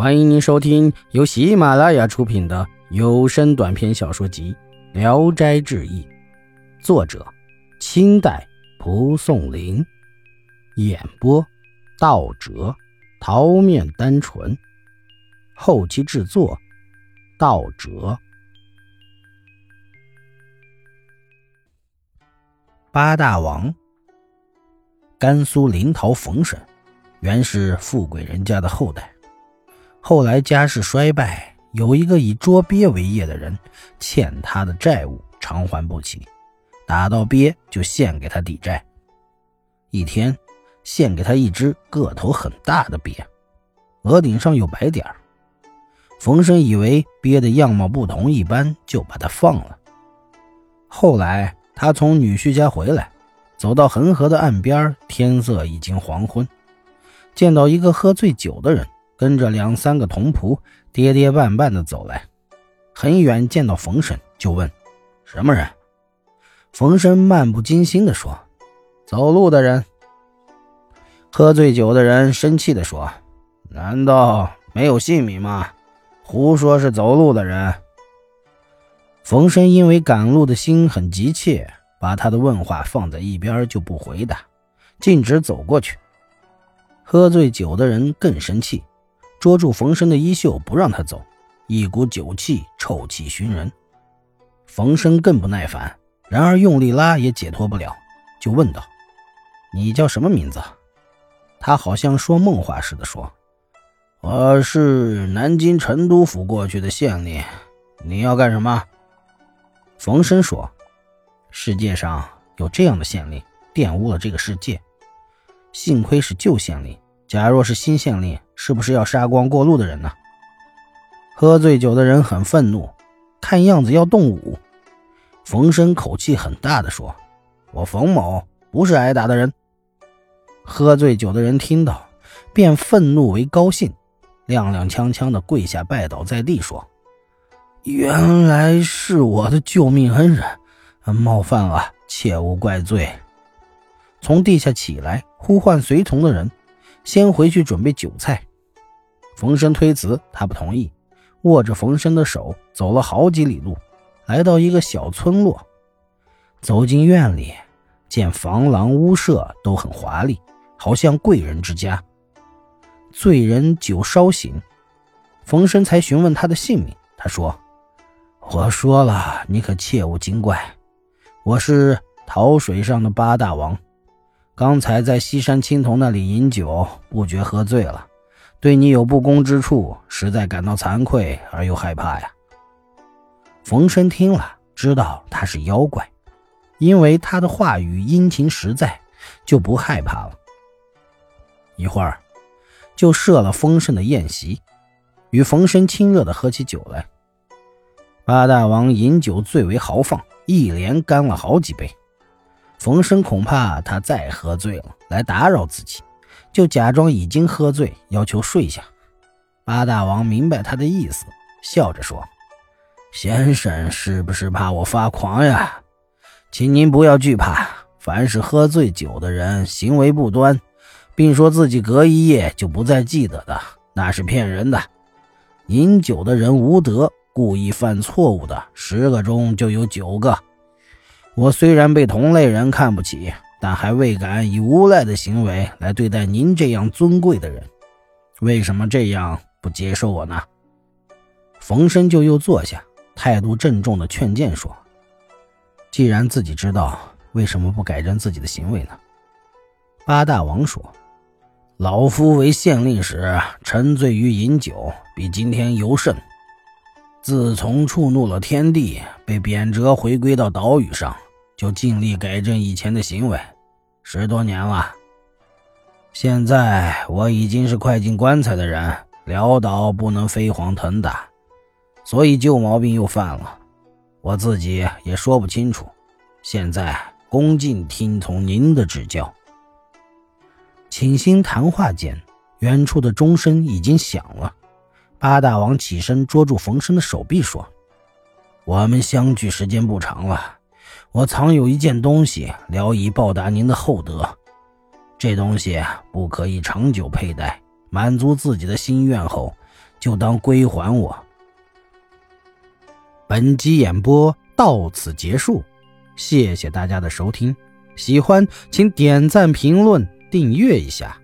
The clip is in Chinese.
欢迎您收听由喜马拉雅出品的有声短篇小说集《聊斋志异》，作者：清代蒲松龄，演播：道哲、桃面单纯，后期制作：道哲。八大王，甘肃临洮冯婶，原是富贵人家的后代。后来家世衰败，有一个以捉鳖为业的人欠他的债务偿还不起，打到鳖就献给他抵债。一天，献给他一只个头很大的鳖，额顶上有白点儿冯生以为鳖的样貌不同一般，就把它放了。后来他从女婿家回来，走到恒河的岸边，天色已经黄昏，见到一个喝醉酒的人。跟着两三个童仆，跌跌绊绊地走来，很远见到冯生，就问：“什么人？”冯生漫不经心地说：“走路的人。”喝醉酒的人生气地说：“难道没有姓名吗？胡说是走路的人。”冯生因为赶路的心很急切，把他的问话放在一边，就不回答，径直走过去。喝醉酒的人更生气。捉住冯生的衣袖，不让他走，一股酒气，臭气熏人。冯生更不耐烦，然而用力拉也解脱不了，就问道：“你叫什么名字？”他好像说梦话似的说：“我是南京成都府过去的县令，你要干什么？”冯生说：“世界上有这样的县令，玷污了这个世界。幸亏是旧县令。”假若是新县令，是不是要杀光过路的人呢？喝醉酒的人很愤怒，看样子要动武。冯生口气很大的说：“我冯某不是挨打的人。”喝醉酒的人听到，便愤怒为高兴，踉踉跄跄的跪下拜倒在地，说：“原来是我的救命恩人，冒犯了，切勿怪罪。”从地下起来，呼唤随从的人。先回去准备酒菜。冯生推辞，他不同意，握着冯生的手走了好几里路，来到一个小村落。走进院里，见房廊屋舍都很华丽，好像贵人之家。醉人酒稍醒，冯生才询问他的姓名。他说：“我说了，你可切勿惊怪，我是桃水上的八大王。”刚才在西山青铜那里饮酒，不觉喝醉了，对你有不公之处，实在感到惭愧而又害怕呀。冯生听了，知道他是妖怪，因为他的话语殷勤实在，就不害怕了。一会儿，就设了丰盛的宴席，与冯生亲热的喝起酒来。八大王饮酒最为豪放，一连干了好几杯。冯生恐怕他再喝醉了来打扰自己，就假装已经喝醉，要求睡下。八大王明白他的意思，笑着说：“先生是不是怕我发狂呀？请您不要惧怕。凡是喝醉酒的人，行为不端，并说自己隔一夜就不再记得的，那是骗人的。饮酒的人无德，故意犯错误的，十个中就有九个。”我虽然被同类人看不起，但还未敢以无赖的行为来对待您这样尊贵的人。为什么这样不接受我呢？冯生就又坐下，态度郑重的劝谏说：“既然自己知道，为什么不改正自己的行为呢？”八大王说：“老夫为县令时沉醉于饮酒，比今天尤甚。”自从触怒了天地，被贬谪回归到岛屿上，就尽力改正以前的行为，十多年了。现在我已经是快进棺材的人，潦倒不能飞黄腾达，所以旧毛病又犯了。我自己也说不清楚。现在恭敬听从您的指教。倾心谈话间，远处的钟声已经响了。八大王起身捉住冯生的手臂，说：“我们相聚时间不长了，我藏有一件东西聊以报答您的厚德。这东西不可以长久佩戴满足自己的心愿后就当归还我。本集演播到此结束谢谢大家的收听。喜欢请点赞评论订阅一下。